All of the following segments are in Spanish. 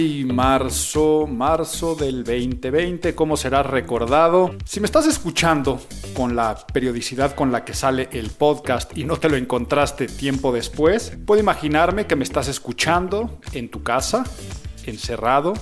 Marzo, marzo del 2020, ¿cómo será recordado? Si me estás escuchando con la periodicidad con la que sale el podcast y no te lo encontraste tiempo después, puedo imaginarme que me estás escuchando en tu casa, encerrado,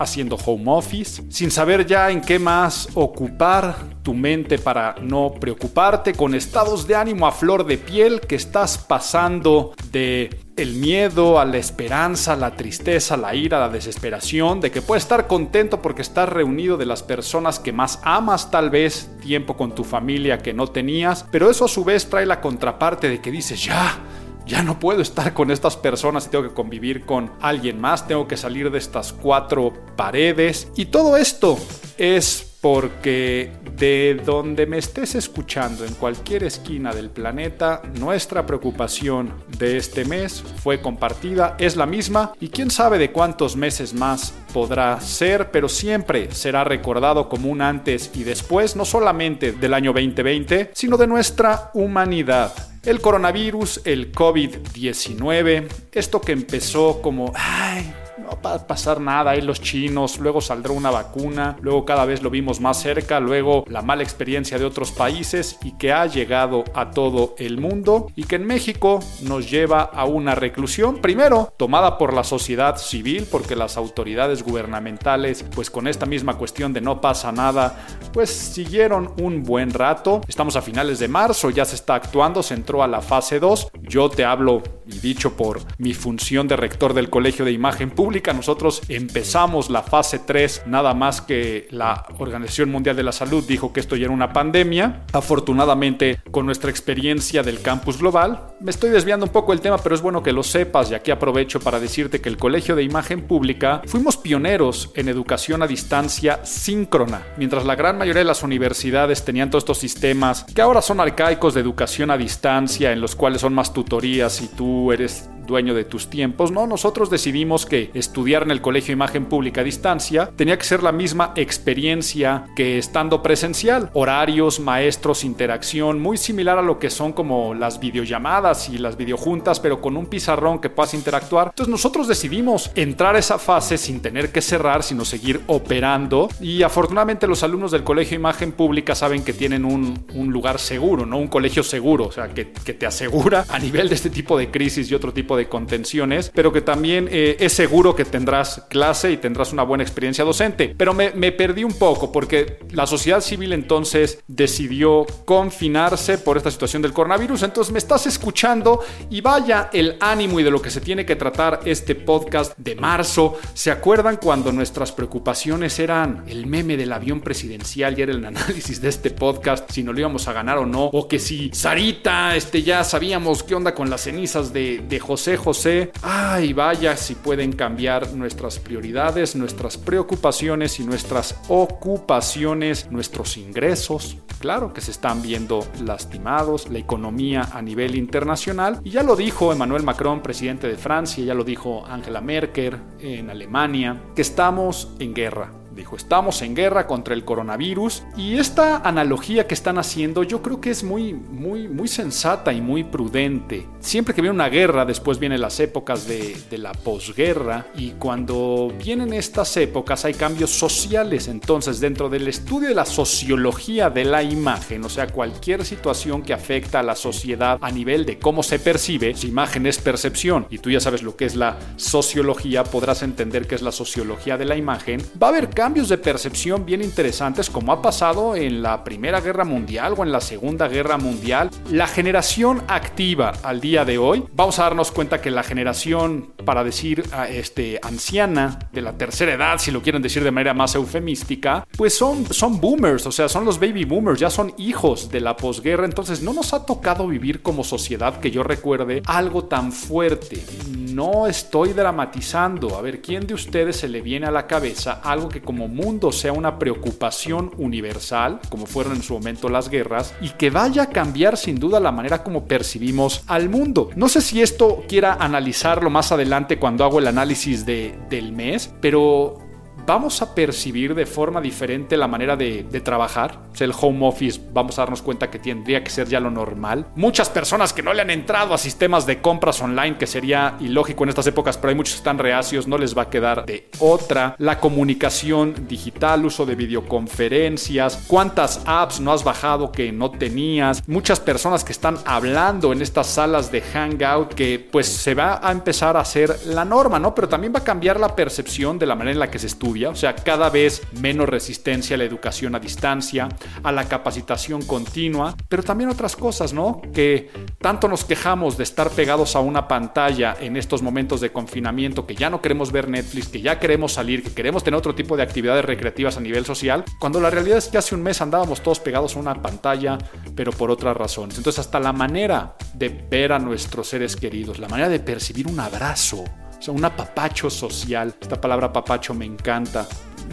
haciendo home office, sin saber ya en qué más ocupar tu mente para no preocuparte, con estados de ánimo a flor de piel que estás pasando de el miedo a la esperanza, la tristeza, la ira, la desesperación, de que puedes estar contento porque estás reunido de las personas que más amas tal vez, tiempo con tu familia que no tenías, pero eso a su vez trae la contraparte de que dices, ya, ya no puedo estar con estas personas y tengo que convivir con alguien más, tengo que salir de estas cuatro paredes. Y todo esto es porque de donde me estés escuchando, en cualquier esquina del planeta, nuestra preocupación de este mes fue compartida, es la misma y quién sabe de cuántos meses más podrá ser, pero siempre será recordado como un antes y después, no solamente del año 2020, sino de nuestra humanidad. El coronavirus, el COVID-19, esto que empezó como, ay, no va a pasar nada, ahí los chinos, luego saldrá una vacuna, luego cada vez lo vimos más cerca, luego la mala experiencia de otros países y que ha llegado a todo el mundo y que en México nos lleva a una reclusión, primero tomada por la sociedad civil, porque las autoridades gubernamentales, pues con esta misma cuestión de no pasa nada, pues siguieron un buen rato. Estamos a finales de marzo, ya se está actuando, se entró a la fase 2. Yo te hablo, y dicho por mi función de rector del Colegio de Imagen Pública, nosotros empezamos la fase 3 nada más que la Organización Mundial de la Salud dijo que esto ya era una pandemia. Afortunadamente, con nuestra experiencia del campus global, me estoy desviando un poco el tema, pero es bueno que lo sepas y aquí aprovecho para decirte que el Colegio de Imagen Pública fuimos pioneros en educación a distancia síncrona, mientras la gran mayoría de las universidades tenían todos estos sistemas que ahora son arcaicos de educación a distancia, en los cuales son más tutorías y tú eres dueño de tus tiempos. No, nosotros decidimos que estudiar en el Colegio Imagen Pública a distancia tenía que ser la misma experiencia que estando presencial. Horarios, maestros, interacción, muy similar a lo que son como las videollamadas y las videojuntas, pero con un pizarrón que puedas interactuar. Entonces nosotros decidimos entrar a esa fase sin tener que cerrar, sino seguir operando. Y afortunadamente los alumnos del Colegio Imagen Pública saben que tienen un, un lugar seguro, ¿no? Un colegio seguro, o sea, que, que te asegura a nivel de este tipo de crisis y otro tipo de contenciones, pero que también eh, es seguro que tendrás clase y tendrás una buena experiencia docente. Pero me, me perdí un poco porque la sociedad civil entonces decidió confinarse por esta situación del coronavirus. Entonces me estás escuchando y vaya el ánimo y de lo que se tiene que tratar este podcast de marzo. ¿Se acuerdan cuando nuestras preocupaciones eran el meme del avión presidencial y era el análisis de este podcast, si no lo íbamos a ganar o no? O que si Sarita, este, ya sabíamos qué onda con las cenizas de, de José José, ay vaya si pueden cambiar nuestras prioridades, nuestras preocupaciones y nuestras ocupaciones, nuestros ingresos. Claro que se están viendo lastimados, la economía a nivel internacional. Y ya lo dijo Emmanuel Macron, presidente de Francia, ya lo dijo Angela Merkel en Alemania, que estamos en guerra Dijo, estamos en guerra contra el coronavirus y esta analogía que están haciendo yo creo que es muy, muy, muy sensata y muy prudente. Siempre que viene una guerra, después vienen las épocas de, de la posguerra y cuando vienen estas épocas hay cambios sociales. Entonces, dentro del estudio de la sociología de la imagen, o sea, cualquier situación que afecta a la sociedad a nivel de cómo se percibe, su imagen es percepción y tú ya sabes lo que es la sociología, podrás entender qué es la sociología de la imagen, va a haber cambios de percepción bien interesantes como ha pasado en la Primera Guerra Mundial o en la Segunda Guerra Mundial. La generación activa al día de hoy, vamos a darnos cuenta que la generación, para decir este, anciana, de la tercera edad, si lo quieren decir de manera más eufemística, pues son, son boomers, o sea, son los baby boomers, ya son hijos de la posguerra, entonces no nos ha tocado vivir como sociedad que yo recuerde algo tan fuerte. No estoy dramatizando. A ver, ¿quién de ustedes se le viene a la cabeza algo que como mundo sea una preocupación universal, como fueron en su momento las guerras, y que vaya a cambiar sin duda la manera como percibimos al mundo? No sé si esto quiera analizarlo más adelante cuando hago el análisis de, del mes, pero vamos a percibir de forma diferente la manera de, trabajar. el home office, vamos a darnos cuenta que tendría que ser ya lo normal. Muchas personas que no le han entrado a sistemas de compras online, que sería ilógico en estas épocas, pero hay muchos que están reacios, no les va a quedar de otra. La comunicación digital, uso de videoconferencias, cuántas apps no has bajado que no tenías. Muchas personas que están hablando en estas salas de hangout que pues se va a empezar a hacer la norma, ¿no? Pero también va a cambiar la percepción de la manera en la que se estudia o sea, cada vez menos resistencia a la educación a distancia, a la capacitación continua, pero también otras cosas, ¿no? Que tanto nos quejamos de estar pegados a una pantalla en estos momentos de confinamiento, que ya no queremos ver Netflix, que ya queremos salir, que queremos tener otro tipo de actividades recreativas a nivel social, cuando la realidad es que hace un mes andábamos todos pegados a una pantalla, pero por otras razones. Entonces, hasta la manera de ver a nuestros seres queridos, la manera de percibir un abrazo, o sea, un apapacho social. Esta palabra papacho me encanta.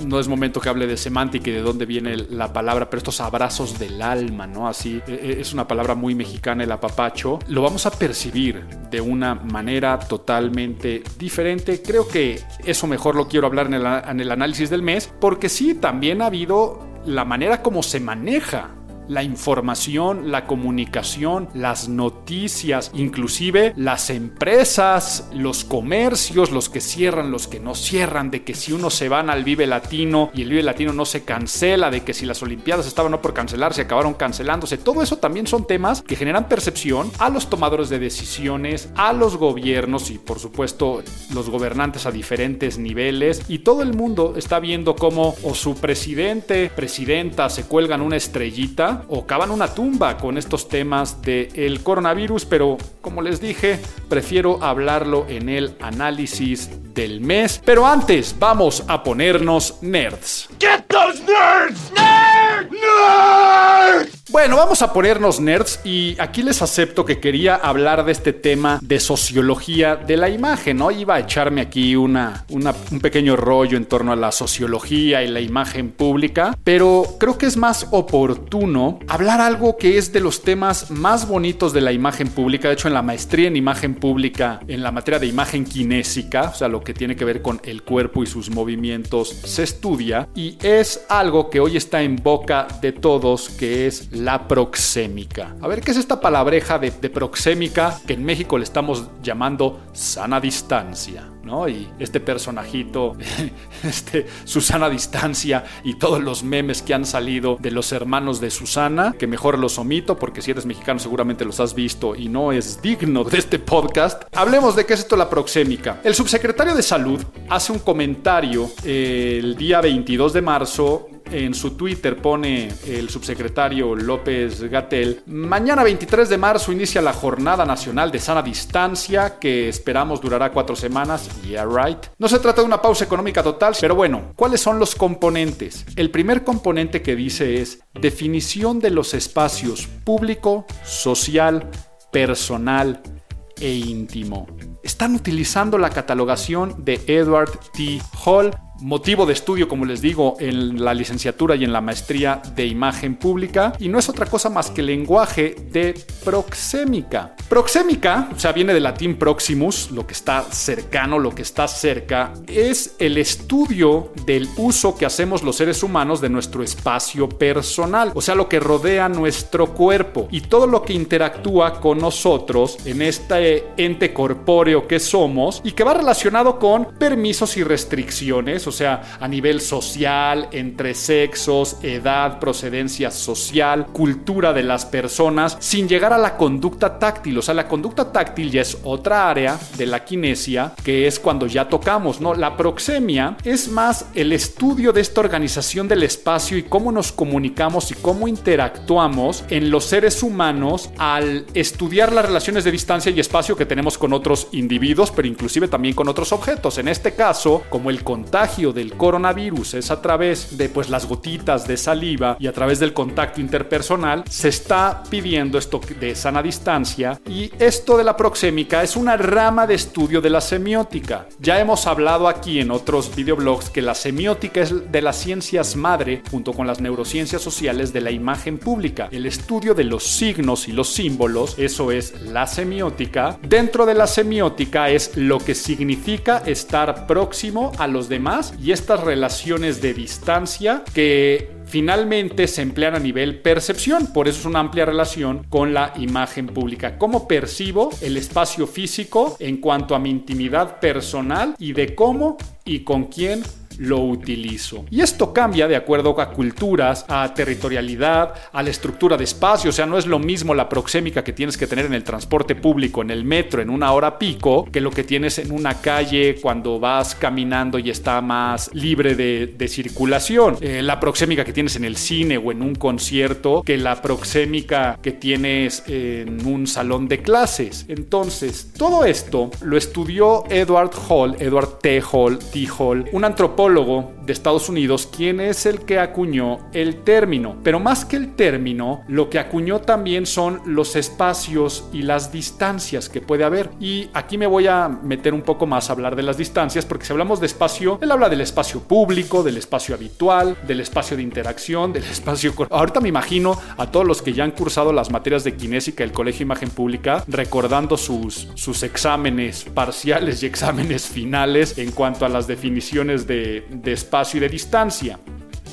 No es momento que hable de semántica y de dónde viene la palabra, pero estos abrazos del alma, ¿no? Así, e, e, es una palabra muy mexicana el apapacho. Lo vamos a percibir de una manera totalmente diferente. Creo que eso mejor lo quiero hablar en el, en el análisis del mes, porque sí, también ha habido la manera como se maneja la información, la comunicación, las noticias, inclusive las empresas, los comercios, los que cierran, los que no cierran, de que si uno se van al Vive Latino y el Vive Latino no se cancela, de que si las Olimpiadas estaban no por cancelarse, acabaron cancelándose. Todo eso también son temas que generan percepción a los tomadores de decisiones, a los gobiernos y por supuesto los gobernantes a diferentes niveles y todo el mundo está viendo cómo o su presidente, presidenta se cuelgan una estrellita o cavan una tumba con estos temas del coronavirus, pero como les dije, prefiero hablarlo en el análisis del mes. Pero antes, vamos a ponernos nerds. Get those nerds! Nerds! Nerds! Bueno, vamos a ponernos nerds y aquí les acepto que quería hablar de este tema de sociología de la imagen, ¿no? Iba a echarme aquí una, un pequeño rollo en torno a la sociología y la imagen pública, pero creo que es más oportuno hablar algo que es de los temas más bonitos de la imagen pública. De hecho, en la maestría en imagen pública, en la materia de imagen kinésica, o sea, lo que tiene que ver con el cuerpo y sus movimientos, se estudia y es algo que hoy está en boca de todos, que es la proxémica. A ver, ¿qué es esta palabreja de, proxémica que en México le estamos llamando sana distancia? Y este personajito, este Susana Distancia y todos los memes que han salido de los hermanos de Susana, que mejor los omito porque si eres mexicano seguramente los has visto y no es digno de este podcast. Hablemos de qué es esto la proxémica. El subsecretario de Salud hace un comentario eh, el día 22 de marzo en su Twitter pone el subsecretario López Gatel, mañana 23 de marzo inicia la Jornada Nacional de Sana Distancia que esperamos durará cuatro semanas. No se trata de una pausa económica total, pero bueno, ¿cuáles son los componentes? El primer componente que dice es definición de los espacios público, social, personal e íntimo. Están utilizando la catalogación de Edward T. Hall motivo de estudio, como les digo, en la licenciatura y en la maestría de imagen pública, y no es otra cosa más que lenguaje de proxémica. Proxémica, o sea, viene del latín proximus, lo que está cercano, lo que está cerca, es el estudio del uso que hacemos los seres humanos de nuestro espacio personal, o sea, lo que rodea nuestro cuerpo. Y todo lo que interactúa con nosotros en este ente corpóreo que somos y que va relacionado con permisos y restricciones o sea, a nivel social, entre sexos, edad, procedencia social, cultura de las personas, sin llegar a la conducta táctil, O sea, la conducta táctil ya es otra área de la kinesia que es cuando ya tocamos, ¿no? La proxemia es más el estudio de esta organización del espacio y cómo nos comunicamos y cómo interactuamos en los seres humanos al estudiar las relaciones de distancia y espacio que tenemos con otros individuos, pero inclusive también con otros objetos. En este caso, como el contagio del coronavirus es a través de pues las gotitas de saliva y a través del contacto interpersonal, se está pidiendo esto de sana distancia y esto de la proxémica es una rama de estudio de la semiótica. Ya hemos hablado aquí en otros videoblogs que la semiótica es de las ciencias madre junto con las neurociencias sociales de la imagen pública. El estudio de los signos y los símbolos, eso es la semiótica. Dentro de la semiótica es lo que significa estar próximo a los demás y estas relaciones de distancia que finalmente se emplean a nivel percepción, por eso es una amplia relación con la imagen pública. ¿Cómo percibo el espacio físico en cuanto a mi intimidad personal y de cómo y con quién lo utilizo. Y esto cambia de acuerdo a culturas, a territorialidad, a la estructura de espacio. O sea, no es lo mismo la proxémica que tienes que tener en el transporte público, en el metro, en una hora pico, que lo que tienes en una calle cuando vas caminando y está más libre de, circulación. Eh, la proxémica que tienes en el cine o en un concierto, que la proxémica que tienes en un salón de clases. Entonces, todo esto lo estudió Edward Hall, Edward T. Hall, T. Hall, un antropólogo de Estados Unidos quien es el que acuñó el término. Pero más que el término, lo que acuñó también son los espacios y las distancias que puede haber. Y aquí me voy a meter un poco más a hablar de las distancias, porque si hablamos de espacio, él habla del espacio público, del espacio habitual, del espacio de interacción, del espacio... Ahorita me imagino a todos los que ya han cursado las materias de kinésica del Colegio Imagen Pública recordando sus, sus exámenes parciales y exámenes finales en cuanto a las definiciones de de, espacio y de distancia.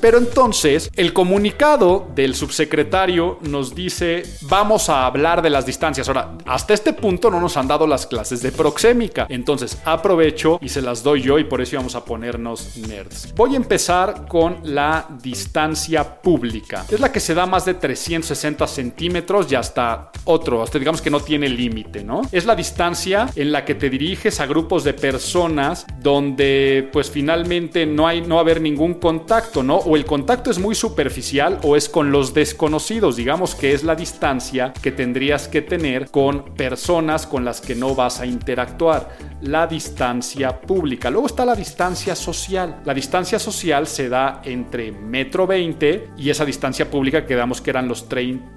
Pero entonces el comunicado del subsecretario nos dice, vamos a hablar de las distancias. Ahora, hasta este punto no nos han dado las clases de proxémica. Entonces aprovecho y se las doy yo y por eso vamos a ponernos nerds. Voy a empezar con la distancia pública. Es la que se da más de 360 centímetros y hasta otro, hasta digamos que no tiene límite, ¿no? Es la distancia en la que te diriges a grupos de personas donde pues finalmente no hay, no haber ningún contacto, ¿no? El contacto es muy superficial o es con los desconocidos, digamos que es la distancia que tendrías que tener con personas con las que no vas a interactuar, la distancia pública. Luego está la distancia social. La distancia social se da entre metro 20 y esa distancia pública que damos que eran los,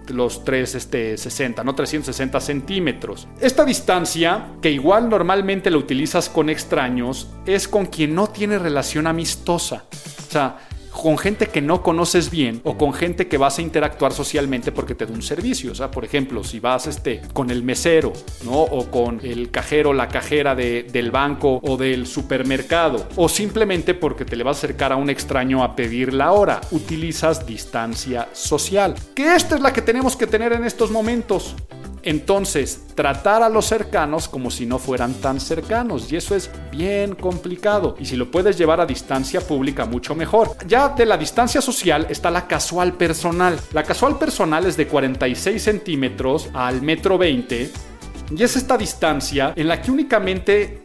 los 3, este, 60, ¿no? 360 centímetros. Esta distancia, que igual normalmente la utilizas con extraños, es con quien no tiene relación amistosa. O sea, con gente que no conoces bien o con gente que vas a interactuar socialmente porque te da un servicio. O sea, por ejemplo, si vas este, con el mesero, ¿no? O con el cajero, la cajera del banco o del supermercado. O simplemente porque te le vas a acercar a un extraño a pedir la hora. Utilizas distancia social. Que esta es la que tenemos que tener en estos momentos. Entonces, tratar a los cercanos como si no fueran tan cercanos. Y eso es bien complicado. Y si lo puedes llevar a distancia pública, mucho mejor. Ya de la distancia social está la casual personal. La casual personal es de 46 centímetros al metro 20. Y es esta distancia en la que únicamente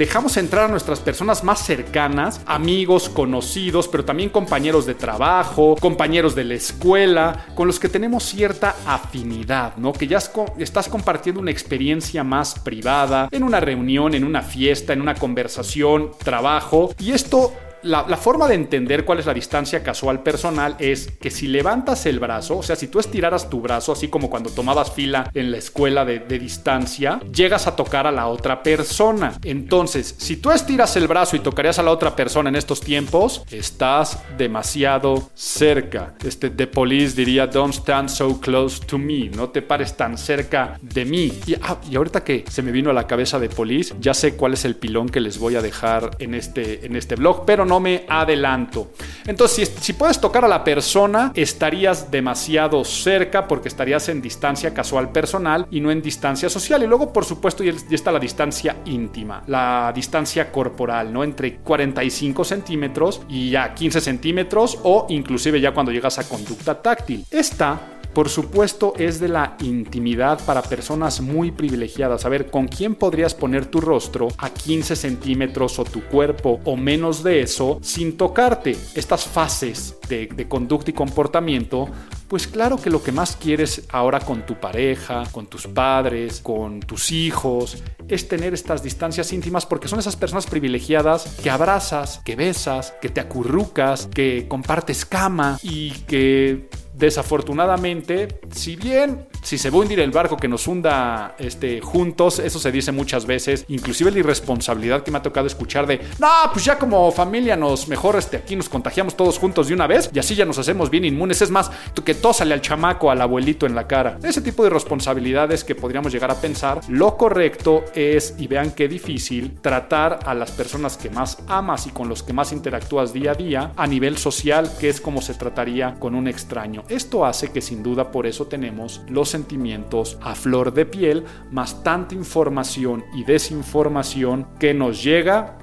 dejamos entrar a nuestras personas más cercanas, amigos, conocidos, pero también compañeros de trabajo, compañeros de la escuela, con los que tenemos cierta afinidad, ¿no? Que ya estás compartiendo una experiencia más privada, en una reunión, en una fiesta, en una conversación, trabajo, y esto la, forma de entender cuál es la distancia casual personal es que si levantas el brazo, o sea, si tú estiraras tu brazo, así como cuando tomabas fila en la escuela de, distancia, llegas a tocar a la otra persona. Entonces, si tú estiras el brazo y tocarías a la otra persona en estos tiempos, estás demasiado cerca. Este, The Police diría, don't stand so close to me, no te pares tan cerca de mí. Y, ah, ahorita que se me vino a la cabeza de Police, ya sé cuál es el pilón que les voy a dejar en este, en este blog, pero no me adelanto. Entonces, si, puedes tocar a la persona, estarías demasiado cerca porque estarías en distancia casual personal y no en distancia social. Y luego, por supuesto, ya está la distancia íntima, la distancia corporal, ¿no? Entre 45 centímetros y ya 15 centímetros o inclusive ya cuando llegas a conducta táctil. Esta Por supuesto es de la intimidad para personas muy privilegiadas. A ver, ¿con quién podrías poner tu rostro a 15 centímetros o tu cuerpo o menos de eso sin tocarte? Estas fases de, de conducta y comportamiento pues claro que lo que más quieres ahora con tu pareja, con tus padres, con tus hijos, es tener estas distancias íntimas porque son esas personas privilegiadas que abrazas, que besas, que te acurrucas, que compartes cama y que desafortunadamente, si bien si se va a hundir el barco que nos hunda este, juntos, eso se dice muchas veces, inclusive la irresponsabilidad que me ha tocado escuchar de, no, pues ya como familia nos mejor este, aquí nos contagiamos todos juntos de una vez y así ya nos hacemos bien inmunes, es más, que todo sale al chamaco, al abuelito en la cara. Ese tipo de responsabilidades que podríamos llegar a pensar, lo correcto es, y vean qué difícil, tratar a las personas que más amas y con los que más interactúas día a día a nivel social, que es como se trataría con un extraño. Esto hace que sin duda por eso tenemos los sentimientos a flor de piel, más tanta información y desinformación que nos llega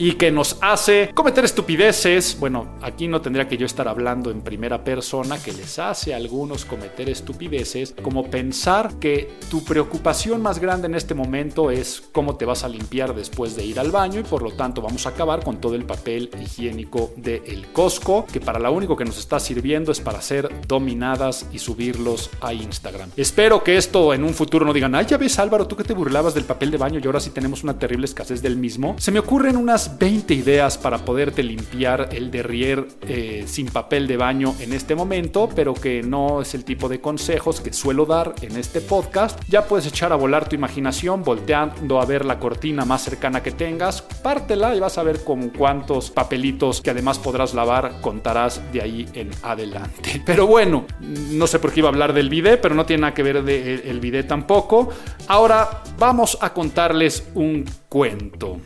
y que nos hace cometer estupideces. Bueno, aquí no tendría que yo estar hablando en primera persona, que les hace a algunos cometer estupideces, como pensar que tu preocupación más grande en este momento es cómo te vas a limpiar después de ir al baño y por lo tanto vamos a acabar con todo el papel higiénico del el Costco, que para lo único que nos está sirviendo es para ser dominadas y subirlos a Instagram. Espero que esto en un futuro no digan, ay, ya ves Álvaro, tú que te burlabas del papel de baño y ahora sí tenemos una terrible escasez del mismo. Se me ocurren unas 20 ideas para poderte limpiar el derrier eh, sin papel de baño en este momento, pero que no es el tipo de consejos que suelo dar en este podcast. Ya puedes echar a volar tu imaginación volteando a ver la cortina más cercana que tengas, pártela y vas a ver con cuántos papelitos que además podrás lavar contarás de ahí en adelante. Pero bueno, no sé por qué iba a hablar del bidet, pero no tiene nada que ver del el bidet tampoco. Ahora vamos a contarles un cuento.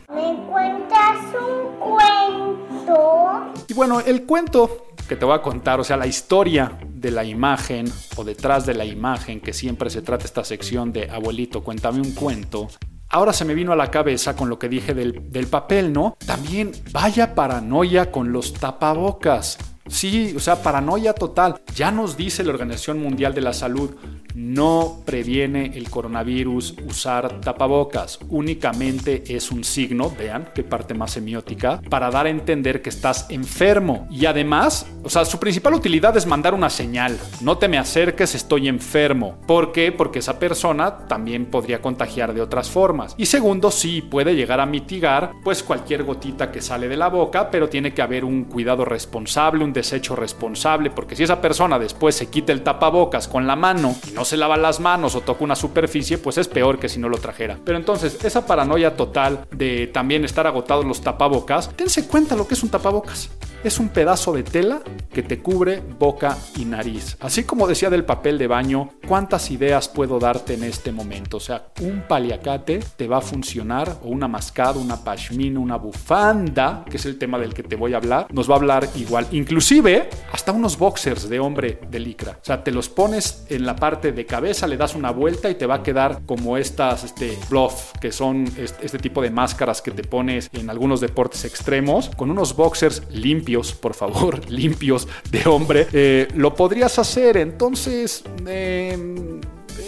Y bueno, el cuento que te voy a contar, o sea, la historia de la imagen o detrás de la imagen, que siempre se trata esta sección de abuelito, cuéntame un cuento. Ahora se me vino a la cabeza con lo que dije del, del papel, ¿no? También vaya paranoia con los tapabocas. Sí, o sea, paranoia total. Ya nos dice la Organización Mundial de la Salud, no previene el coronavirus usar tapabocas, únicamente es un signo, vean qué parte más semiótica, para dar a entender que estás enfermo. Y además, o sea, su principal utilidad es mandar una señal, no te me acerques, estoy enfermo. ¿Por qué? Porque esa persona también podría contagiar de otras formas. Y segundo, sí, puede llegar a mitigar pues cualquier gotita que sale de la boca, pero tiene que haber un cuidado responsable, un desecho responsable, porque si esa persona después se quita el tapabocas con la mano y no se lava las manos o toca una superficie, pues es peor que si no lo trajera. Pero entonces, esa paranoia total de también estar agotados los tapabocas, tense cuenta lo que es un tapabocas es un pedazo de tela que te cubre boca y nariz. Así como decía del papel de baño, ¿cuántas ideas puedo darte en este momento? O sea, un paliacate te va a funcionar, o una mascada, una pashmina, una bufanda, que es el tema del que te voy a hablar, nos va a hablar igual. Inclusive, hasta unos boxers de hombre de licra. O sea, te los pones en la parte de cabeza, le das una vuelta y te va a quedar como estas, este, bluff, que son este tipo de máscaras que te pones en algunos deportes extremos, con unos boxers limpios por favor, limpios de hombre, eh, lo podrías hacer. Entonces, em,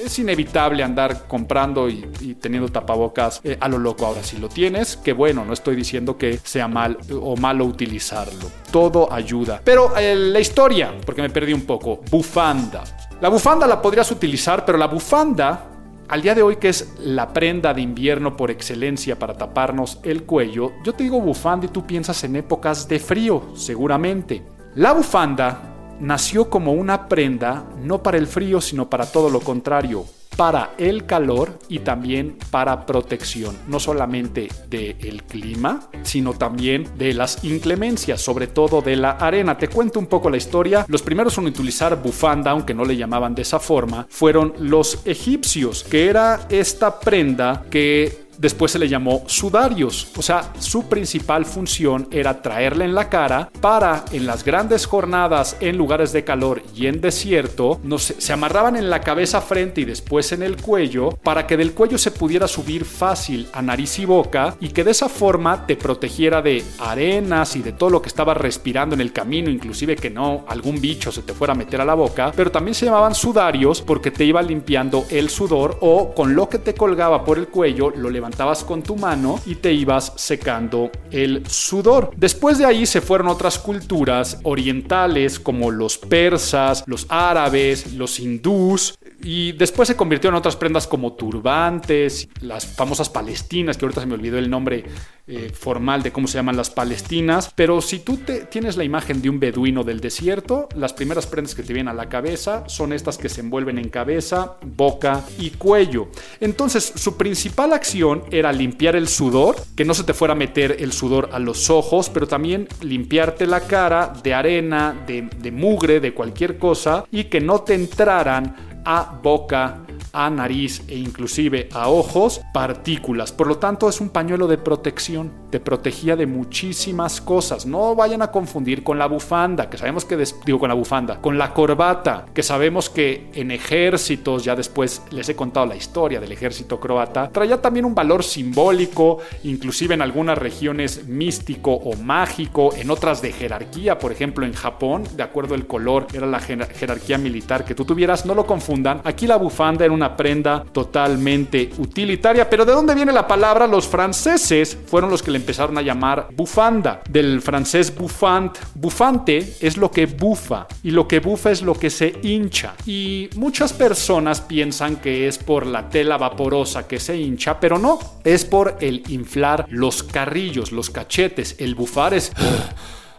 es inevitable andar comprando y, teniendo tapabocas eh, a lo loco. Ahora, si lo tienes, que bueno, no estoy diciendo que sea mal o malo utilizarlo. Todo ayuda. Pero eh, la historia, porque me perdí un poco, bufanda. La bufanda la podrías utilizar, pero la bufanda al día de hoy, que es la prenda de invierno por excelencia para taparnos el cuello, yo te digo bufanda y tú piensas en épocas de frío, seguramente. La bufanda nació como una prenda no para el frío, sino para todo lo contrario, para el calor y también para protección, no solamente del clima, sino también de las inclemencias, sobre todo de la arena. Te cuento un poco la historia. Los primeros en utilizar bufanda, aunque no le llamaban de esa forma, fueron los egipcios, que era esta prenda que después se le llamó sudarios. O sea, su principal función era traerle en la cara para en las grandes jornadas en lugares de calor y en desierto, se, amarraban en la cabeza frente y después en el cuello para que del cuello se pudiera subir fácil a nariz y boca y que de esa forma te protegiera de arenas y de todo lo que estaba respirando en el camino, inclusive que no algún bicho se te fuera a meter a la boca, pero también se llamaban sudarios porque te iba limpiando el sudor o con lo que te colgaba por el cuello lo levantabas con tu mano y te ibas secando el sudor. Después de ahí se fueron otras culturas orientales como los persas, los árabes, los hindús, y después se convirtió en otras prendas como turbantes, las famosas palestinas, que ahorita se me olvidó el nombre eh, formal de cómo se llaman las palestinas. Pero si tú te, tienes la imagen de un beduino del desierto, las primeras prendas que te vienen a la cabeza son estas que se envuelven en cabeza, boca y cuello. Entonces su principal acción era limpiar el sudor, que no se te fuera a meter el sudor a los ojos, pero también limpiarte la cara de arena, de, de mugre, de cualquier cosa y que no te entraran a boca, a nariz e inclusive a ojos partículas. Por lo tanto es un pañuelo de protección. Te protegía de muchísimas cosas. No vayan a confundir con la bufanda, que sabemos que digo con la bufanda, con la corbata, que sabemos que en ejércitos, ya después les he contado la historia del ejército croata, traía también un valor simbólico, inclusive en algunas regiones místico o mágico, en otras de jerarquía, por ejemplo en Japón, de acuerdo al color, era la jerarquía militar que tú tuvieras, no lo confundan. Aquí la bufanda era una prenda totalmente utilitaria. Pero ¿de dónde viene la palabra? Los franceses fueron los que le empezaron a llamar bufanda. Del francés bufant. Bufante es lo que bufa y lo que bufa es lo que se hincha. Y muchas personas piensan que es por la tela vaporosa que se hincha, pero no, es por el inflar los carrillos, los cachetes. El bufar es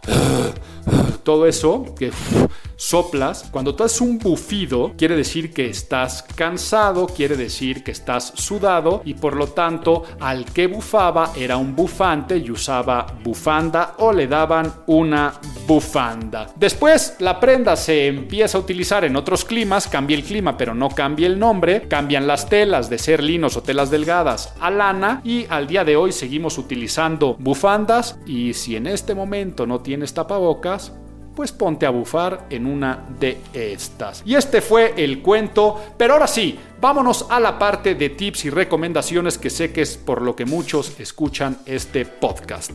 todo eso que soplas, cuando tú haces un bufido, quiere decir que estás cansado, quiere decir que estás sudado y por lo tanto al que bufaba era un bufante y usaba bufanda o le daban una bufanda. Después la prenda se empieza a utilizar en otros climas, cambia el clima pero no cambia el nombre, cambian las telas de ser linos o telas delgadas a lana y al día de hoy seguimos utilizando bufandas y si en este momento no tienes tapabocas, pues ponte a bufar en una de estas. Y este fue el cuento, pero ahora sí, vámonos a la parte de tips y recomendaciones que sé que es por lo que muchos escuchan este podcast.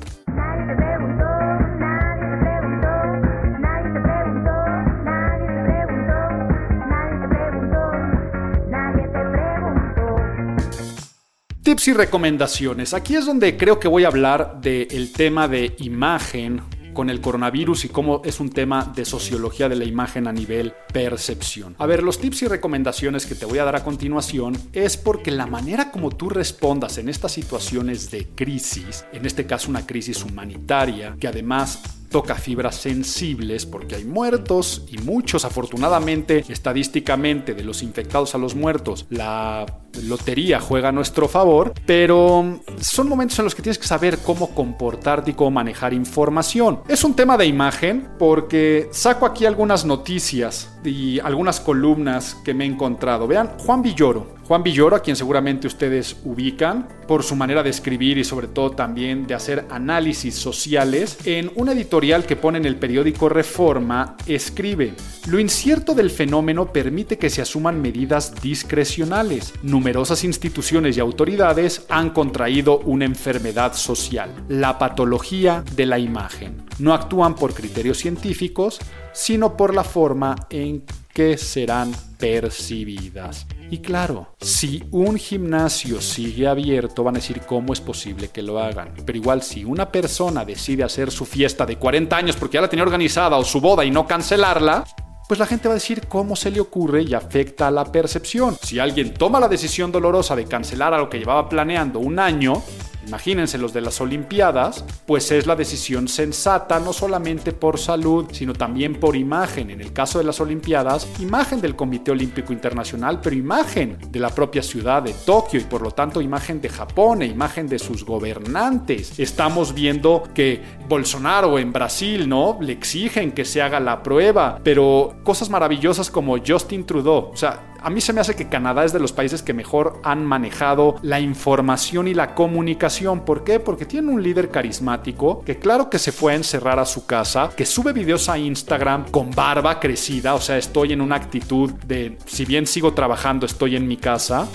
Tips y recomendaciones. Aquí es donde creo que voy a hablar del tema de imagen con el coronavirus y cómo es un tema de sociología de la imagen a nivel percepción. A ver, los tips y recomendaciones que te voy a dar a continuación es porque la manera como tú respondas en estas situaciones de crisis, en este caso una crisis humanitaria, que además toca fibras sensibles porque hay muertos y muchos afortunadamente estadísticamente de los infectados a los muertos la lotería juega a nuestro favor, pero son momentos en los que tienes que saber cómo comportarte y cómo manejar información. Es un tema de imagen porque saco aquí algunas noticias y algunas columnas que me he encontrado. Vean, Juan Villoro. Juan Villoro, a quien seguramente ustedes ubican por su manera de escribir y sobre todo también de hacer análisis sociales, en un editorial que pone en el periódico Reforma, escribe, lo incierto del fenómeno permite que se asuman medidas discrecionales numerosas instituciones y autoridades han contraído una enfermedad social, la patología de la imagen. No actúan por criterios científicos, sino por la forma en que serán percibidas. Y claro, si un gimnasio sigue abierto, van a decir cómo es posible que lo hagan. Pero igual, si una persona decide hacer su fiesta de 40 años porque ya la tenía organizada o su boda y no cancelarla, pues la gente va a decir cómo se le ocurre y afecta a la percepción. Si alguien toma la decisión dolorosa de cancelar a lo que llevaba planeando un año, imagínense los de las Olimpiadas, pues es la decisión sensata no solamente por salud, sino también por imagen. En el caso de las Olimpiadas, imagen del Comité Olímpico Internacional, pero imagen de la propia ciudad de Tokio y por lo tanto imagen de Japón e imagen de sus gobernantes. Estamos viendo que Bolsonaro en Brasil, ¿no? Le exigen que se haga la prueba, pero cosas maravillosas como Justin Trudeau, o sea, A mí se me hace que Canadá es de los países que mejor han manejado la información y la comunicación. ¿Por qué? Porque tiene un líder carismático que claro que se fue a encerrar a su casa, que sube videos a Instagram con barba crecida, o sea, estoy en una actitud de, si bien sigo trabajando, estoy en mi casa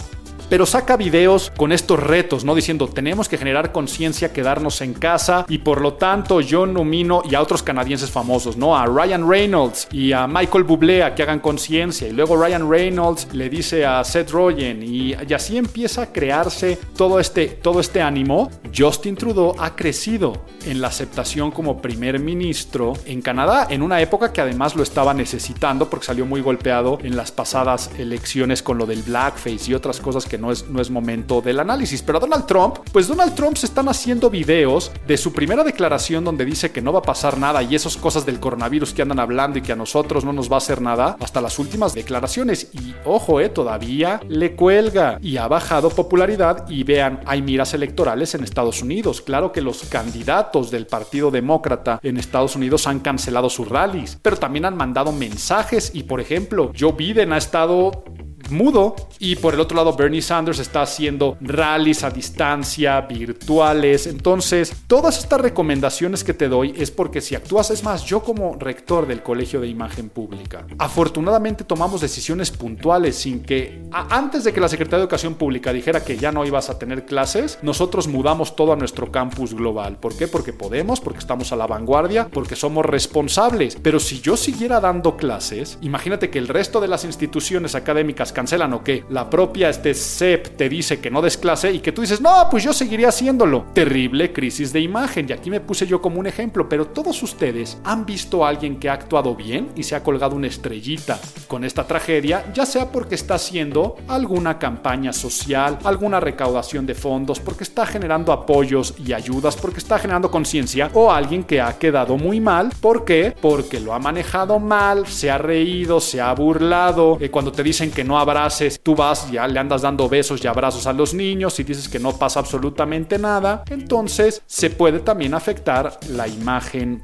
pero saca videos con estos retos, ¿no? Diciendo, tenemos que generar conciencia, quedarnos en casa y por lo tanto yo nomino y a otros canadienses famosos, ¿no? A Ryan Reynolds y a Michael Bublé a que hagan conciencia y luego Ryan Reynolds le dice a Seth Rogen y, y, así empieza a crearse todo este, todo este ánimo. Justin Trudeau ha crecido en la aceptación como primer ministro en Canadá en una época que además lo estaba necesitando porque salió muy golpeado en las pasadas elecciones con lo del blackface y otras cosas que no es, no es momento del análisis. Pero Donald Trump, pues Donald Trump se están haciendo videos de su primera declaración donde dice que no va a pasar nada y esas cosas del coronavirus que andan hablando y que a nosotros no nos va a hacer nada, hasta las últimas declaraciones. Y ojo, eh, todavía le cuelga y ha bajado popularidad y vean, hay miras electorales en Estados Unidos. Claro que los candidatos del Partido Demócrata en Estados Unidos han cancelado sus rallies, pero también han mandado mensajes y por ejemplo, Joe Biden ha estado mudo. Y por el otro lado, Bernie Sanders está haciendo rallies a distancia, virtuales. Entonces, todas estas recomendaciones que te doy es porque si actúas, es más, yo como rector del Colegio de Imagen Pública, afortunadamente tomamos decisiones puntuales sin que, antes de que la Secretaría de Educación Pública dijera que ya no ibas a tener clases, nosotros mudamos todo a nuestro campus global. ¿Por qué? Porque podemos, porque estamos a la vanguardia, porque somos responsables. Pero si yo siguiera dando clases, imagínate que el resto de las instituciones académicas cancelan o que la propia este CEP te dice que no des clase y que tú dices, no, pues yo seguiría haciéndolo. Terrible crisis de imagen. Y aquí me puse yo como un ejemplo, pero todos ustedes han visto a alguien que ha actuado bien y se ha colgado una estrellita con esta tragedia, ya sea porque está haciendo alguna campaña social, alguna recaudación de fondos, porque está generando apoyos y ayudas, porque está generando conciencia, o alguien que ha quedado muy mal. ¿Por qué? Porque lo ha manejado mal, se ha reído, se ha burlado. Eh, cuando te dicen que no abraces, tú vas, ya le andas dando besos y abrazos a los niños y dices que no pasa absolutamente nada, entonces se puede también afectar la imagen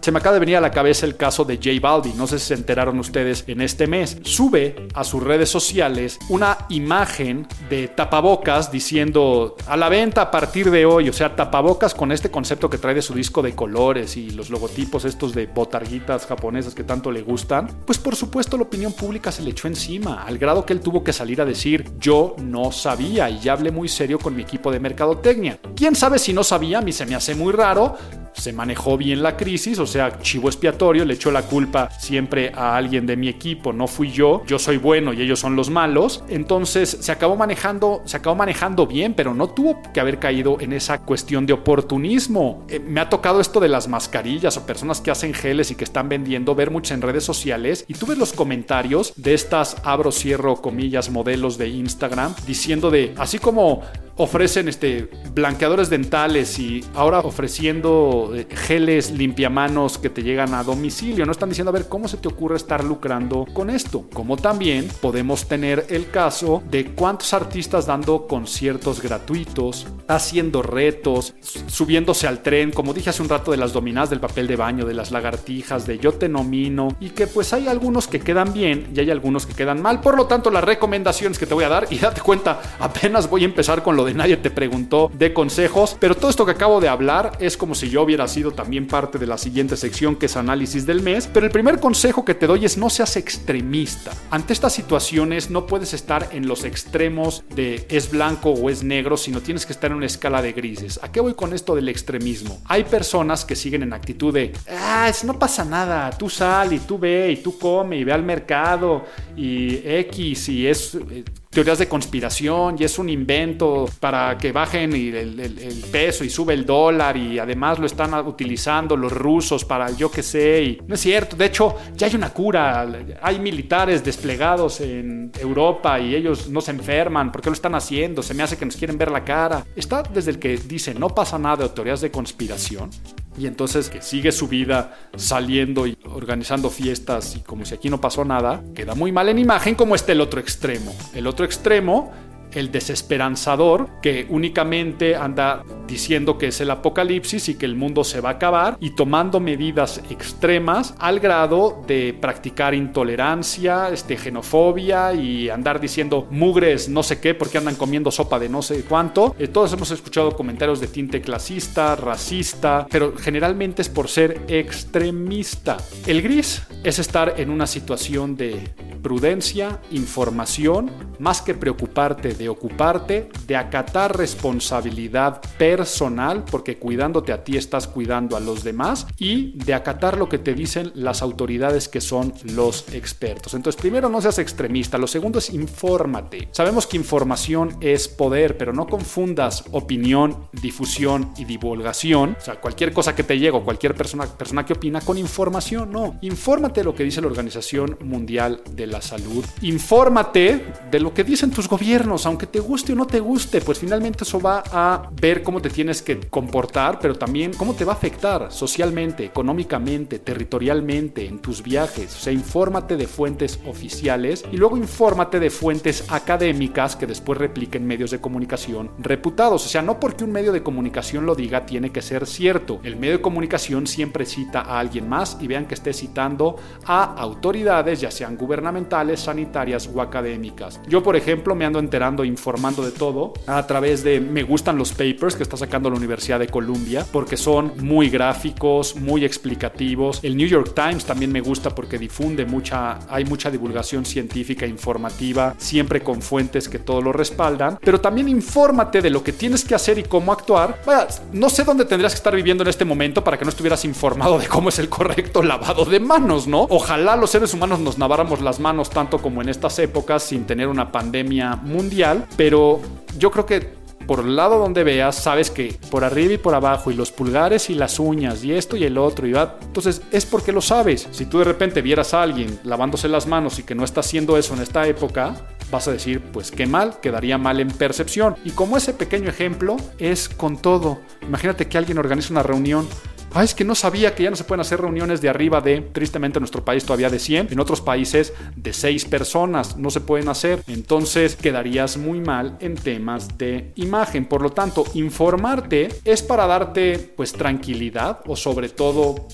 Se me acaba de venir a la cabeza el caso de J Balvin, no sé si se enteraron ustedes en este mes. Sube a sus redes sociales una imagen de tapabocas diciendo a la venta a partir de hoy, o sea, tapabocas con este concepto que trae de su disco de colores y los logotipos estos de botarguitas japonesas que tanto le gustan. Pues por supuesto la opinión pública se le echó encima, al grado que él tuvo que salir a decir yo no sabía y ya hablé muy serio con mi equipo de mercadotecnia. ¿Quién sabe si no sabía? A mí se me hace muy raro, se manejó bien la crisis, o sea, chivo expiatorio, le echó la culpa siempre a alguien de mi equipo, no fui yo, yo soy bueno y ellos son los malos. Entonces se acabó manejando, se acabó manejando bien, pero no tuvo que haber caído en esa cuestión de oportunismo. Eh, me ha tocado esto de las mascarillas o personas que hacen geles y que están vendiendo, ver mucho en redes sociales y tú los comentarios de estas abro cierro comillas modelos de Instagram diciendo de así como ofrecen este blanqueadores dentales y ahora ofreciendo eh, geles limpiamanos que te llegan a domicilio. No están diciendo a ver cómo se te ocurre estar lucrando con esto. Como también podemos tener el caso de cuántos artistas dando conciertos gratuitos, haciendo retos, subiéndose al tren, como dije hace un rato de las dominadas del papel de baño, de las lagartijas, de yo te nomino y que pues hay algunos que quedan bien y hay algunos que quedan mal. Por lo tanto, las recomendaciones que te voy a dar y date cuenta, apenas voy a empezar con lo de nadie te preguntó de consejos, pero todo esto que acabo de hablar es como si yo hubiera sido también parte de la siguiente sección que es análisis del mes, pero el primer consejo que te doy es no seas extremista. Ante estas situaciones no puedes estar en los extremos de es blanco o es negro, sino tienes que estar en una escala de grises. ¿A qué voy con esto del extremismo? Hay personas que siguen en actitud de, ah, no pasa nada, tú sal y tú ve y tú come y ve al mercado y X y es eh, teorías de conspiración y es un invento para que bajen el, peso y sube el dólar y además lo están utilizando los rusos para yo qué sé. Y no es cierto, de hecho ya hay una cura, hay militares desplegados en Europa y ellos no se enferman, ¿por qué lo están haciendo? Se me hace que nos quieren ver la cara. Está desde el que dice no pasa nada de teorías de conspiración y entonces que sigue su vida saliendo y organizando fiestas y como si aquí no pasó nada, queda muy mal en imagen como está el otro extremo. El otro extremo el desesperanzador que únicamente anda diciendo que es el apocalipsis y que el mundo se va a acabar y tomando medidas extremas al grado de practicar intolerancia, este, xenofobia y andar diciendo mugres no sé qué porque andan comiendo sopa de no sé cuánto. Eh, todos hemos escuchado comentarios de tinte clasista, racista, pero generalmente es por ser extremista. El gris es estar en una situación de prudencia, información, más que preocuparte de ocuparte, de acatar responsabilidad personal, porque cuidándote a ti estás cuidando a los demás, y de acatar lo que te dicen las autoridades que son los expertos. Entonces, primero, no seas extremista. Lo segundo es infórmate. Sabemos que información es poder, pero no confundas opinión, difusión y divulgación. O sea, cualquier cosa que te llegue o cualquier persona, persona que opina con información, no. Infórmate de lo que dice la Organización Mundial de la salud. Infórmate de lo que dicen tus gobiernos, aunque te guste o no te guste, pues finalmente eso va a ver cómo te tienes que comportar, pero también cómo te va a afectar socialmente, económicamente, territorialmente, en tus viajes. O sea, infórmate de fuentes oficiales y luego infórmate de fuentes académicas que después repliquen medios de comunicación reputados. O sea, no porque un medio de comunicación lo diga tiene que ser cierto. El medio de comunicación siempre cita a alguien más y vean que esté citando a autoridades, ya sean gubernamentales, sanitarias o académicas. Yo, por ejemplo, me ando enterando, informando de todo a través de me gustan los papers que está sacando la Universidad de Columbia porque son muy gráficos, muy explicativos. El New York Times también me gusta porque difunde mucha, hay mucha divulgación científica informativa, siempre con fuentes que todo lo respaldan, pero también infórmate de lo que tienes que hacer y cómo actuar. Vaya, no sé dónde tendrías que estar viviendo en este momento para que no estuvieras informado de cómo es el correcto lavado de manos, ¿no? Ojalá los seres humanos nos laváramos las manos tanto como en estas épocas sin tener una pandemia mundial, pero yo creo que por el lado donde veas, sabes que por arriba y por abajo, y los pulgares y las uñas, y esto y el otro, y va. Entonces es porque lo sabes. Si tú de repente vieras a alguien lavándose las manos y que no está haciendo eso en esta época, vas a decir, pues qué mal, quedaría mal en percepción. Y como ese pequeño ejemplo es con todo. Imagínate que alguien organiza una reunión Ah, es que no sabía que ya no se pueden hacer reuniones de arriba de, tristemente en nuestro país todavía de 100, en otros países de 6 personas, no se pueden hacer. Entonces quedarías muy mal en temas de imagen. Por lo tanto, informarte es para darte pues tranquilidad o sobre todo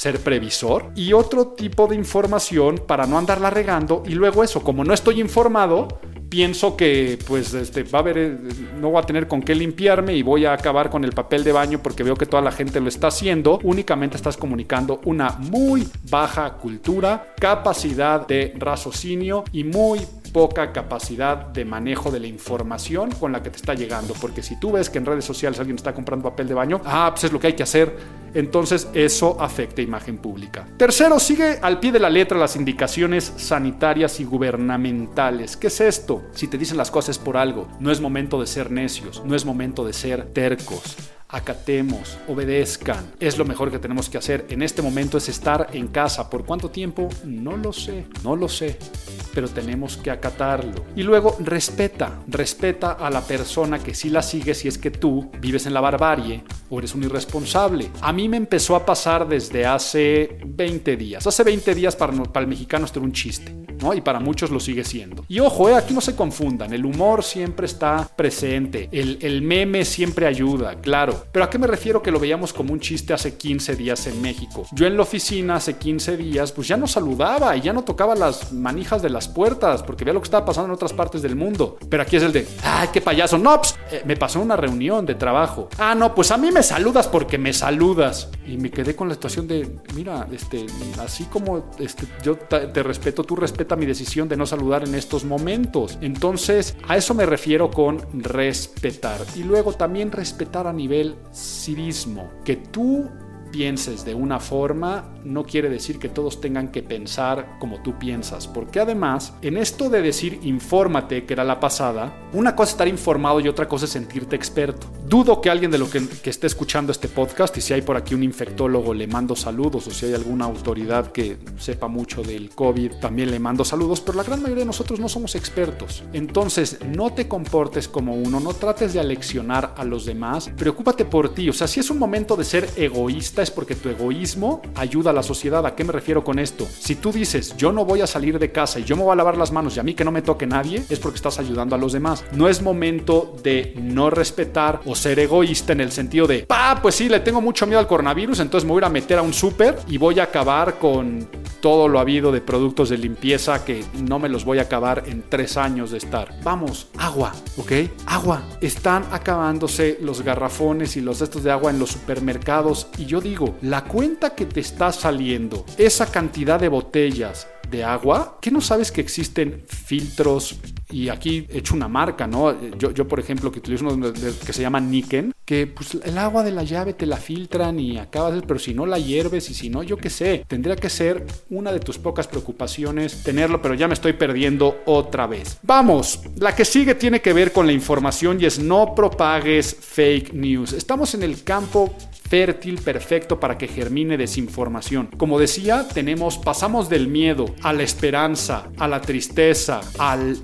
ser previsor y otro tipo de información para no andarla regando. Y luego eso, como no estoy informado, pienso que pues este, va a haber, no voy a tener con qué limpiarme y voy a acabar con el papel de baño porque veo que toda la gente lo está haciendo, únicamente estás comunicando una muy baja cultura, capacidad de raciocinio y muy poca capacidad de manejo de la información con la que te está llegando. Porque si tú ves que en redes sociales alguien está comprando papel de baño, ah, pues es lo que hay que hacer. Entonces eso afecta imagen pública. Tercero, sigue al pie de la letra las indicaciones sanitarias y gubernamentales. ¿Qué es esto? Si te dicen las cosas por algo, no es momento de ser necios, no es momento de ser tercos acatemos, obedezcan. Es lo mejor que tenemos que hacer en este momento es estar en casa. ¿Por cuánto tiempo? No lo sé, no lo sé, pero tenemos que acatarlo. Y luego respeta, respeta a la persona que sí la sigue si es que tú vives en la barbarie o eres un irresponsable. A mí me empezó a pasar desde hace 20 días. Hace 20 días para, para el mexicano esto era un chiste, ¿no? Y para muchos lo sigue siendo. Y ojo, eh, aquí no se confundan, el humor siempre está presente, el, el meme siempre ayuda, claro pero ¿a qué me refiero que lo veíamos como un chiste hace 15 días en México? Yo en la oficina hace 15 días, pues ya no saludaba y ya no tocaba las manijas de las puertas porque veía lo que estaba pasando en otras partes del mundo. Pero aquí es el de, ¡ay, qué payaso! No, pues, eh, me pasó una reunión de trabajo. Ah, no, pues a mí me saludas porque me saludas. Y me quedé con la situación de, mira, este, así como este, yo te respeto, tú mi decisión de no saludar en estos momentos. Entonces, a eso me refiero con respetar. Y luego también respetar a nivel civismo, que tú pienses de una forma no quiere decir que todos tengan que pensar como tú piensas, porque además, en esto de decir infórmate, que era la pasada, una cosa es estar informado y otra cosa es sentirte experto. Dudo que alguien de lo que, que esté escuchando este podcast, y si hay por aquí un infectólogo, le mando saludos, o si hay alguna autoridad que sepa mucho del COVID, también le mando saludos, pero la gran mayoría de nosotros no somos expertos. Entonces, no te comportes como uno, no trates de aleccionar a los demás, preocúpate por ti, o sea, si es un momento de ser egoísta, egoísta es porque tu egoísmo ayuda a la sociedad. ¿A qué me refiero con esto? Si tú dices, yo no voy a salir de casa y yo me voy a lavar las manos y a mí que no me toque nadie, es porque estás ayudando a los demás. No es momento de no respetar o ser egoísta en el sentido de, pa, pues sí, le tengo mucho miedo al coronavirus, entonces me voy a meter a un súper y voy a acabar con todo lo habido de productos de limpieza que no me los voy a acabar en tres años de estar. Vamos, agua, ¿ok? Agua. Están acabándose los garrafones y los cestos de agua en los supermercados y yo digo, la cuenta que te está saliendo, esa cantidad de botellas de agua, ¿qué no sabes que existen filtros? Y aquí he hecho una marca, ¿no? Yo, yo por ejemplo, que utilizo uno que se llama Niken, que pues el agua de la llave te la filtran y acabas, pero si no la hierves y si no, yo qué sé, tendría que ser una de tus pocas preocupaciones tenerlo, pero ya me estoy perdiendo otra vez. Vamos, la que sigue tiene que ver con la información y es no propagues fake news. Estamos en el campo fértil, perfecto para que germine desinformación. Como decía, tenemos, pasamos del miedo a la esperanza, a la tristeza, al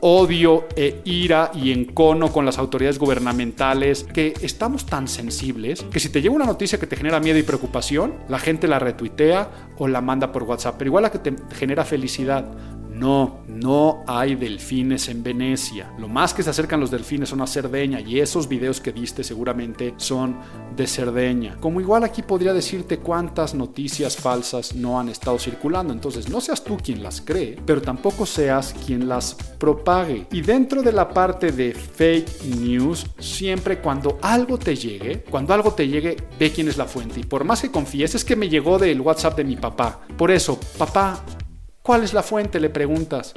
odio e ira y encono con las autoridades gubernamentales, que estamos tan sensibles que si te llega una noticia que te genera miedo y preocupación, la gente la retuitea o la manda por WhatsApp, pero igual la que te genera felicidad no, no hay delfines en Venecia. Lo más que se acercan los delfines son a Cerdeña y esos videos que viste seguramente son de Cerdeña. Como igual aquí podría decirte cuántas noticias falsas no han estado circulando. Entonces no seas tú quien las cree, pero tampoco seas quien las propague. Y dentro de la parte de fake news, siempre cuando algo te llegue, cuando algo te llegue, ve quién es la fuente. Y por más que confíes, es que me llegó del WhatsApp de mi papá. Por eso, papá, ¿Cuál es la fuente? Le preguntas.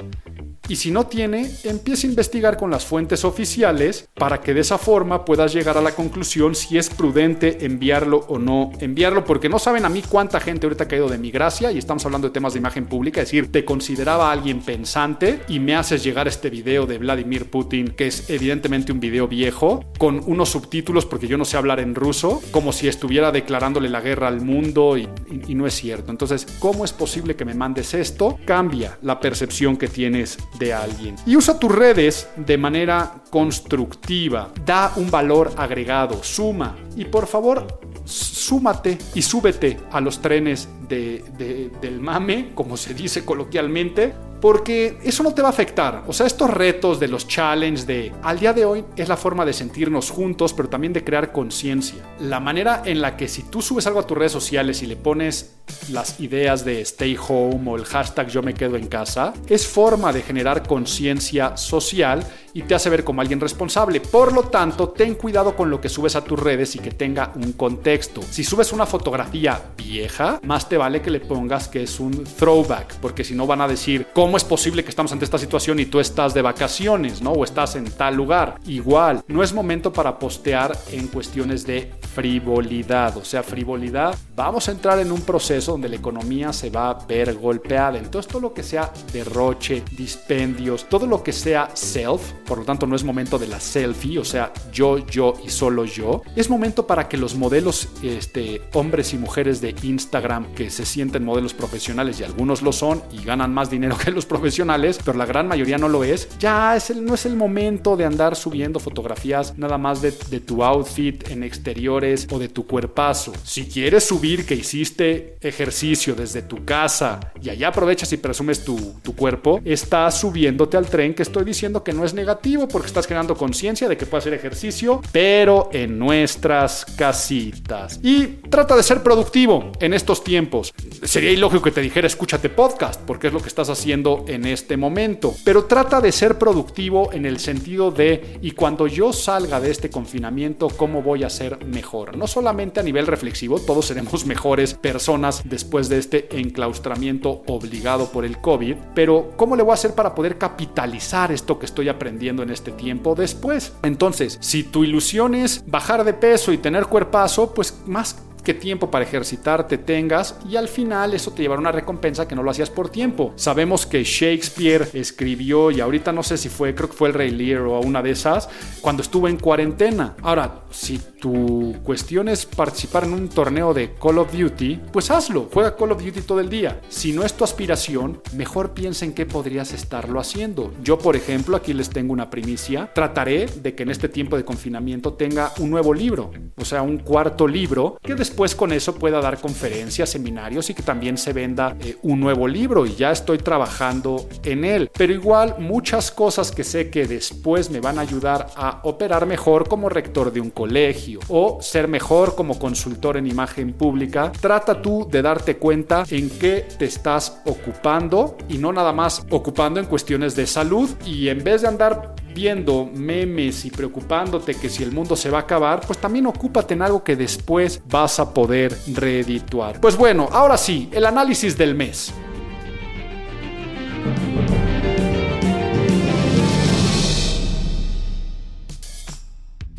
Y si no tiene, empieza a investigar con las fuentes oficiales para que de esa forma puedas llegar a la conclusión si es prudente enviarlo o no enviarlo, porque no saben a mí cuánta gente ahorita ha caído de mi gracia y estamos hablando de temas de imagen pública, es decir, te consideraba alguien pensante y me haces llegar este video de Vladimir Putin, que es evidentemente un video viejo, con unos subtítulos porque yo no sé hablar en ruso, como si estuviera declarándole la guerra al mundo y, y no es cierto. Entonces, ¿cómo es posible que me mandes esto? Cambia la percepción que tienes de alguien. Y usa tus redes de manera constructiva. Da un valor agregado, suma. Y por favor, súmate y súbete a los trenes del mame, como se dice coloquialmente, porque eso no te va a afectar. O sea, estos retos de los challenges de al día de hoy es la forma de sentirnos juntos, pero también de crear conciencia. La manera en la que si tú subes algo a tus redes sociales y le pones las ideas de stay home o el hashtag yo me quedo en casa, es forma de generar conciencia social y te hace ver como alguien responsable. Por lo tanto, ten cuidado con lo que subes a tus redes y que tenga un contexto. Si subes una fotografía vieja, más te vale que le pongas que es un throwback, porque si no van a decir, ¿cómo es posible que estamos ante esta situación y tú estás de vacaciones, ¿no? O estás en tal lugar. Igual, no es momento para postear en cuestiones de frivolidad, o sea, frivolidad. Vamos a entrar en un proceso donde la economía se va a ver golpeada. Entonces, todo lo que sea derroche, dispendios, todo lo que sea self, por lo tanto no es momento de la selfie, o sea, yo, yo y solo yo. Es momento para que los modelos, este, hombres y mujeres de Instagram que se sienten modelos profesionales y algunos lo son y ganan más dinero que los profesionales, pero la gran mayoría no lo es, ya es el, no es el momento de andar subiendo fotografías nada más de, de tu outfit en exteriores o de tu cuerpazo. Si quieres subir que hiciste ejercicio desde tu casa y allá aprovechas y presumes tu, tu cuerpo, estás subiéndote al tren que estoy diciendo que no es negativo porque estás creando conciencia de que puede hacer ejercicio, pero en nuestras casitas. Y trata de ser productivo en estos tiempos. Sería ilógico que te dijera escúchate podcast, porque es lo que estás haciendo en este momento. Pero trata de ser productivo en el sentido de, y cuando yo salga de este confinamiento, ¿cómo voy a ser mejor? No solamente a nivel reflexivo, todos seremos mejores personas después de este enclaustramiento obligado por el COVID, pero ¿cómo le voy a hacer para poder capitalizar esto que estoy aprendiendo? en este tiempo después. Entonces, si tu ilusión es bajar de peso y tener cuerpazo, pues más qué tiempo para ejercitarte tengas y al final eso te llevará una recompensa que no lo hacías por tiempo. Sabemos que Shakespeare escribió y ahorita no sé si fue, creo que fue el Rey Lear o una de esas, cuando estuvo en cuarentena. Ahora, si tu cuestión es participar en un torneo de Call of Duty, pues hazlo, juega Call of Duty todo el día. Si no es tu aspiración, mejor piensa en qué podrías estarlo haciendo. Yo, por ejemplo, aquí les tengo una primicia, trataré de que en este tiempo de confinamiento tenga un nuevo libro, o sea, un cuarto libro que después con eso pueda dar conferencias, seminarios y que también se venda eh, un nuevo libro y ya estoy trabajando en él. Pero igual muchas cosas que sé que después me van a ayudar a operar mejor como rector de un colegio o ser mejor como consultor en imagen pública, trata tú de darte cuenta en qué te estás ocupando y no nada más ocupando en cuestiones de salud y en vez de andar viendo memes y preocupándote que si el mundo se va a acabar, pues también ocúpate en algo que después vas a poder reedituar. Pues bueno, ahora sí, el análisis del mes.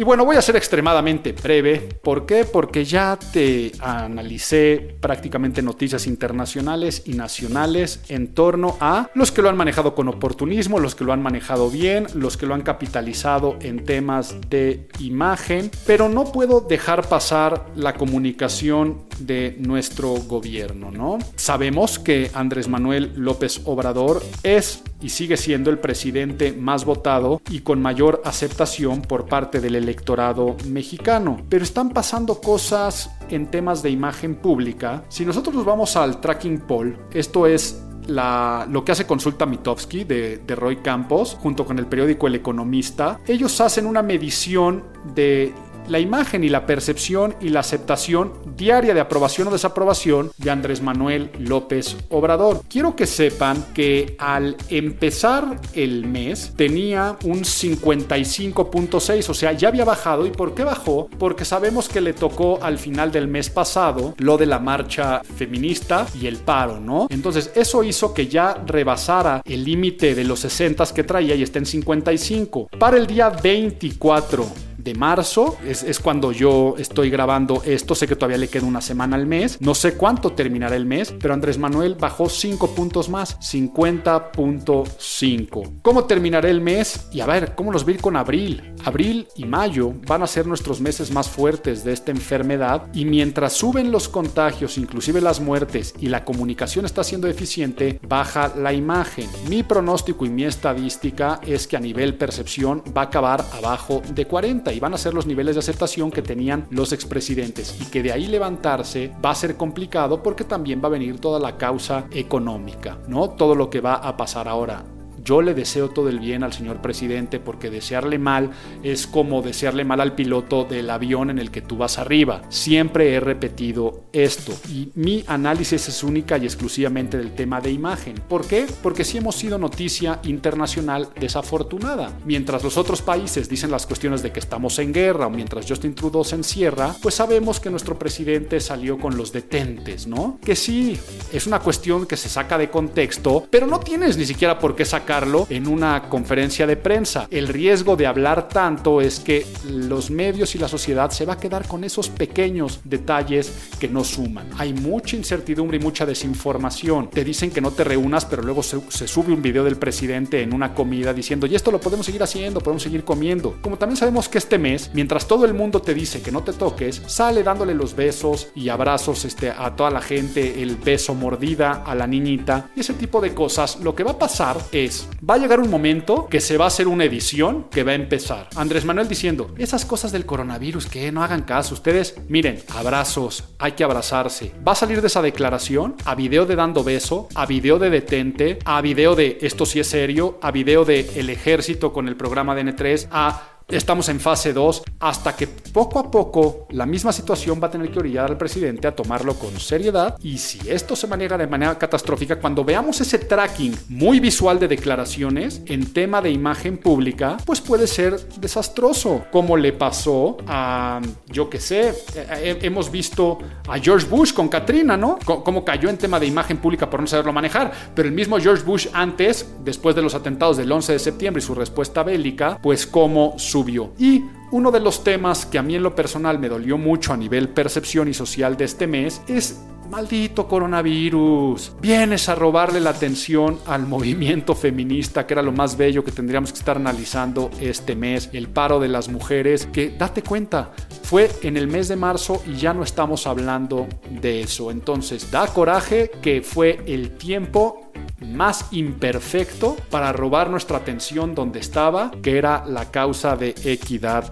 Y bueno, voy a ser extremadamente breve. ¿Por qué? Porque ya te analicé prácticamente noticias internacionales y nacionales en torno a los que lo han manejado con oportunismo, los que lo han manejado bien, los que lo han capitalizado en temas de imagen, pero no puedo dejar pasar la comunicación de nuestro gobierno, ¿no? Sabemos que Andrés Manuel López Obrador es y sigue siendo el presidente más votado y con mayor aceptación por parte del electorado mexicano. Pero están pasando cosas en temas de imagen pública. Si nosotros nos vamos al tracking poll, esto es la, lo que hace Consulta Mitofsky de, de, Roy Campos, junto con el periódico El Economista, ellos hacen una medición de la imagen y la percepción y la aceptación diaria de aprobación o desaprobación de Andrés Manuel López Obrador. Quiero que sepan que al empezar el mes tenía un 55.6, o sea, ya había bajado. ¿Y por qué bajó? Porque sabemos que le tocó al final del mes pasado lo de la marcha feminista y el paro, ¿no? Entonces, eso hizo que ya rebasara el límite de los 60 que traía y está en 55. Para el día 24 de marzo, es, es, cuando yo estoy grabando esto, sé que todavía le queda una semana al mes, no sé cuánto terminará el mes, pero Andrés Manuel bajó 5 puntos más, 50.5. ¿Cómo terminará el mes? Y a ver, ¿cómo los vi con abril? Abril y mayo van a ser nuestros meses más fuertes de esta enfermedad y mientras suben los contagios, inclusive las muertes y la comunicación está siendo eficiente, baja la imagen. Mi pronóstico y mi estadística es que a nivel percepción va a acabar abajo de 40 y van a ser los niveles de aceptación que tenían los expresidentes y que de ahí levantarse va a ser complicado porque también va a venir toda la causa económica, ¿no? Todo lo que va a pasar ahora. Yo le deseo todo el bien al señor presidente porque desearle mal es como desearle mal al piloto del avión en el que tú vas arriba. Siempre he repetido esto y mi análisis es única y exclusivamente del tema de imagen. ¿Por qué? Porque si hemos sido noticia internacional desafortunada. Mientras los otros países dicen las cuestiones de que estamos en guerra o mientras Justin Trudeau se encierra, pues sabemos que nuestro presidente salió con los detentes, ¿no? Que sí, es una cuestión que se saca de contexto, pero no tienes ni siquiera por qué sacar en una conferencia de prensa. El riesgo de hablar tanto es que los medios y la sociedad se va a quedar con esos pequeños detalles que no suman. Hay mucha incertidumbre y mucha desinformación. Te dicen que no te reúnas, pero luego se, se sube un video del presidente en una comida diciendo, y esto lo podemos seguir haciendo, podemos seguir comiendo. Como también sabemos que este mes, mientras todo el mundo te dice que no te toques, sale dándole los besos y abrazos este, a toda la gente, el beso mordida a la niñita y ese tipo de cosas. Lo que va a pasar es va a llegar un momento que se va a hacer una edición que va a empezar. Andrés Manuel diciendo, esas cosas del coronavirus que no hagan caso, ustedes miren, abrazos, hay que abrazarse. Va a salir de esa declaración a video de dando beso, a video de detente, a video de esto sí es serio, a video de el ejército con el programa de N3, a Estamos en fase 2 hasta que poco a poco la misma situación va a tener que orillar al presidente a tomarlo con seriedad y si esto se maneja de manera catastrófica, cuando veamos ese tracking muy visual de declaraciones en tema de imagen pública, pues puede ser desastroso, como le pasó a, yo que sé, eh, eh, hemos visto a George Bush con Katrina, ¿no? Cómo cayó en tema de imagen pública por no saberlo manejar, pero el mismo George Bush antes, después de los atentados del 11 de septiembre y su respuesta bélica, pues como su y uno de los temas que a mí en lo personal me dolió mucho a nivel percepción y social de este mes es Maldito coronavirus. Vienes a robarle la atención al movimiento feminista, que era lo más bello que tendríamos que estar analizando este mes. El paro de las mujeres, que date cuenta, fue en el mes de marzo y ya no estamos hablando de eso. Entonces, da coraje que fue el tiempo más imperfecto para robar nuestra atención donde estaba, que era la causa de equidad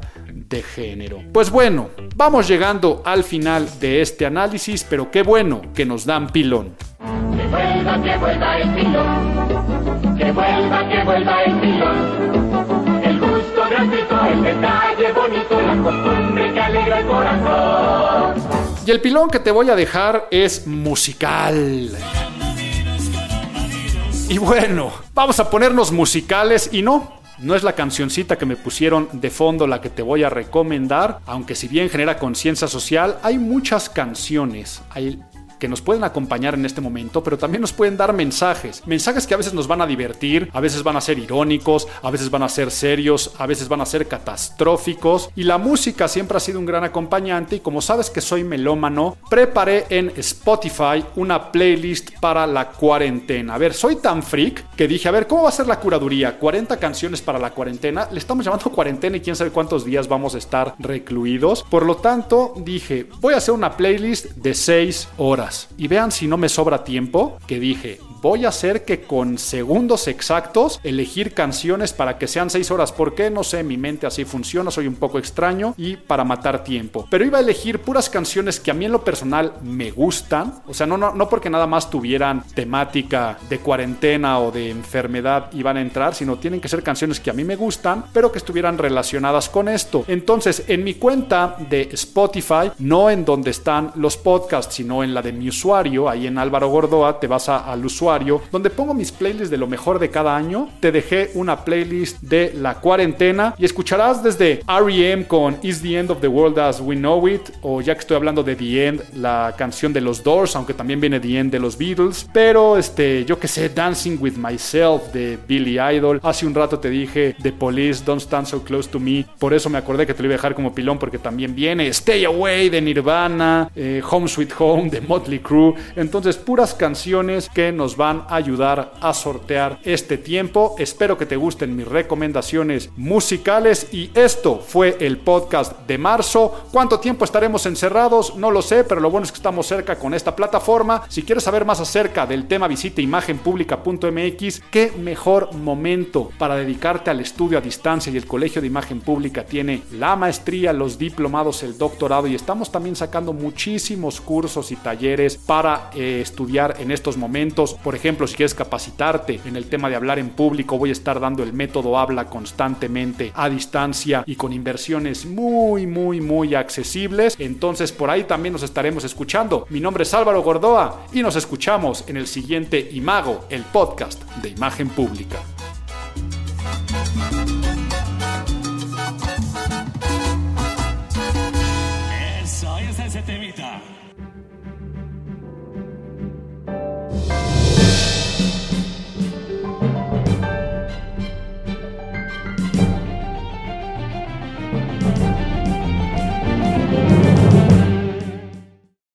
de género. Pues bueno, vamos llegando al final de este análisis, pero qué bueno que nos dan pilón. Que vuelva, que vuelva el pilón. Que vuelva, que vuelva el pilón. El gusto gratuito, el detalle bonito, la costumbre que alegra el corazón. Y el pilón que te voy a dejar es musical. Y bueno, vamos a ponernos musicales y no, no es la cancioncita que me pusieron de fondo la que te voy a recomendar, aunque si bien genera conciencia social, hay muchas canciones, hay que nos pueden acompañar en este momento, pero también nos pueden dar mensajes. Mensajes que a veces nos van a divertir, a veces van a ser irónicos, a veces van a ser serios, a veces van a ser catastróficos. Y la música siempre ha sido un gran acompañante y como sabes que soy melómano, preparé en Spotify una playlist para la cuarentena. A ver, soy tan freak que dije, a ver, ¿cómo va a ser la curaduría? 40 canciones para la cuarentena. Le estamos llamando cuarentena y quién sabe cuántos días vamos a estar recluidos. Por lo tanto, dije, voy a hacer una playlist de 6 horas. Y vean si no me sobra tiempo, que dije, voy a hacer que con segundos exactos elegir canciones para que sean 6 horas. ¿Por qué? No sé, mi mente así funciona, soy un poco extraño y para matar tiempo. Pero iba a elegir puras canciones que a mí en lo personal me gustan. O sea, no, no, no porque nada más tuvieran temática de cuarentena o de enfermedad iban a entrar, sino tienen que ser canciones que a mí me gustan, pero que estuvieran relacionadas con esto. Entonces, en mi cuenta de Spotify, no en donde están los podcasts, sino en la de mi usuario, ahí en Álvaro Gordoa, te vas al donde pongo mis playlists de lo mejor de cada año. Te dejé una playlist de la cuarentena y escucharás desde REM con Is the End of the World as We Know It, o ya que estoy hablando de The End, la canción de los Doors, aunque también viene The End de los Beatles, pero este, yo que sé, Dancing with Myself de Billy Idol. Hace un rato te dije The Police, Don't Stand So Close to Me, por eso me acordé que te lo iba a dejar como pilón porque también viene Stay Away de Nirvana, eh, Home Sweet Home de Motley Crue. Entonces, puras canciones que nos van a ayudar a sortear este tiempo. Espero que te gusten mis recomendaciones musicales y esto fue el podcast de marzo. ¿Cuánto tiempo estaremos encerrados? No lo sé, pero lo bueno es que estamos cerca con esta plataforma. Si quieres saber más acerca del tema, visita imagenpublica.mx. Qué mejor momento para dedicarte al estudio a distancia y el Colegio de Imagen Pública tiene la maestría, los diplomados, el doctorado y estamos también sacando muchísimos cursos y talleres para eh, estudiar en estos momentos. Por ejemplo, si quieres capacitarte en el tema de hablar en público, voy a estar dando el método habla constantemente a distancia y con inversiones muy, muy, muy accesibles. Entonces por ahí también nos estaremos escuchando. Mi nombre es Álvaro Gordoa y nos escuchamos en el siguiente Imago, el podcast de imagen pública.